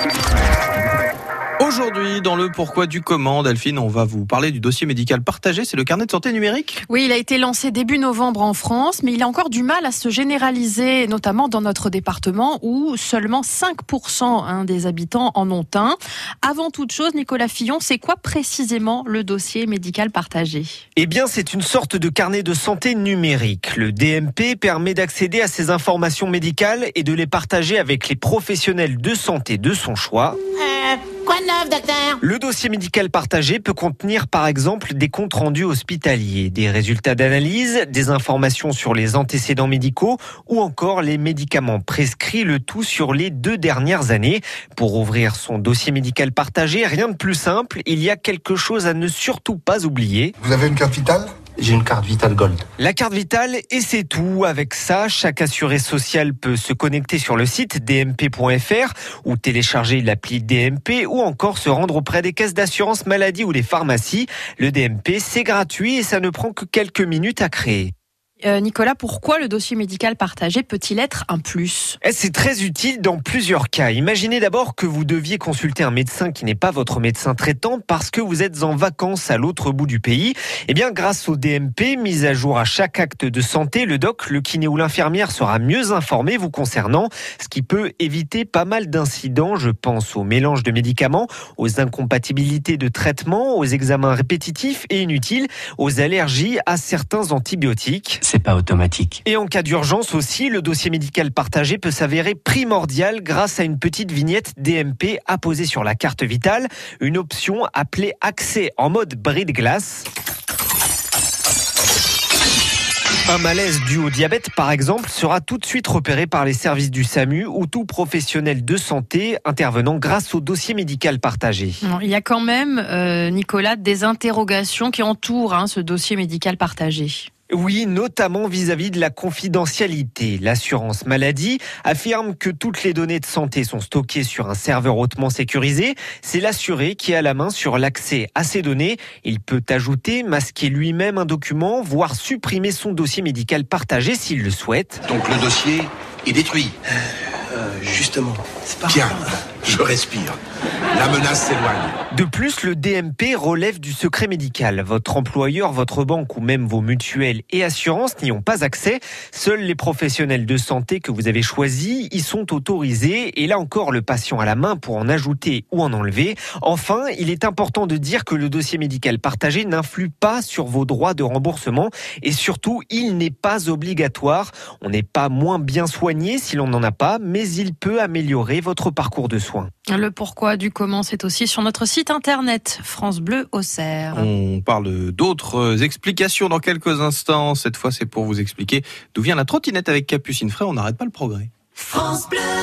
Thank you. Aujourd'hui, dans le pourquoi du comment, Delphine, on va vous parler du dossier médical partagé. C'est le carnet de santé numérique Oui, il a été lancé début novembre en France, mais il a encore du mal à se généraliser, notamment dans notre département où seulement 5% hein, des habitants en ont un. Avant toute chose, Nicolas Fillon, c'est quoi précisément le dossier médical partagé? Eh bien, c'est une sorte de carnet de santé numérique. Le DMP permet d'accéder à ces informations médicales et de les partager avec les professionnels de santé de son choix. Euh, de neuf, docteur Le dossier médical partagé peut contenir par exemple des comptes rendus hospitaliers, des résultats d'analyse, des informations sur les antécédents médicaux ou encore les médicaments prescrits, le tout sur les deux dernières années. Pour ouvrir son dossier médical partagé, rien de plus simple, il y a quelque chose à ne surtout pas oublier. Vous avez une carte vitale? J'ai une carte Vital Gold. La carte vitale et c'est tout. Avec ça, chaque assuré social peut se connecter sur le site dmp.fr ou télécharger l'appli DMP ou encore se rendre auprès des caisses d'assurance maladie ou des pharmacies. Le DMP, c'est gratuit et ça ne prend que quelques minutes à créer. Euh, Nicolas, pourquoi le dossier médical partagé peut-il être un plus? Eh, C'est très utile dans plusieurs cas. Imaginez d'abord que vous deviez consulter un médecin qui n'est pas votre médecin traitant parce que vous êtes en vacances à l'autre bout du pays. Eh bien, grâce au DMP, mise à jour à chaque acte de santé, le doc, le kiné ou l'infirmière sera mieux informé vous concernant, ce qui peut éviter pas mal d'incidents. Je pense au mélange de médicaments, aux incompatibilités de traitement, aux examens répétitifs et inutiles, aux allergies à certains antibiotiques. C'est pas automatique. Et en cas d'urgence aussi, le dossier médical partagé peut s'avérer primordial grâce à une petite vignette DMP apposée sur la carte vitale, une option appelée accès en mode bris de glace. Un malaise dû au diabète, par exemple, sera tout de suite repéré par les services du SAMU ou tout professionnel de santé intervenant grâce au dossier médical partagé. Il y a quand même, euh, Nicolas, des interrogations qui entourent hein, ce dossier médical partagé. Oui, notamment vis-à-vis de la confidentialité. L'assurance maladie affirme que toutes les données de santé sont stockées sur un serveur hautement sécurisé. C'est l'assuré qui a la main sur l'accès à ces données. Il peut ajouter, masquer lui-même un document, voire supprimer son dossier médical partagé s'il le souhaite. Donc le dossier est détruit. Euh, justement, c'est pas Bien, je respire. La menace s'éloigne. De plus, le DMP relève du secret médical. Votre employeur, votre banque ou même vos mutuelles et assurances n'y ont pas accès. Seuls les professionnels de santé que vous avez choisis y sont autorisés. Et là encore, le patient a la main pour en ajouter ou en enlever. Enfin, il est important de dire que le dossier médical partagé n'influe pas sur vos droits de remboursement. Et surtout, il n'est pas obligatoire. On n'est pas moins bien soigné si l'on n'en a pas, mais il peut améliorer votre parcours de soins. Le pourquoi du comment, c'est aussi sur notre site internet France Bleu Auxerre. On parle d'autres explications dans quelques instants. Cette fois, c'est pour vous expliquer d'où vient la trottinette avec Capucine Fray. On n'arrête pas le progrès. France Bleu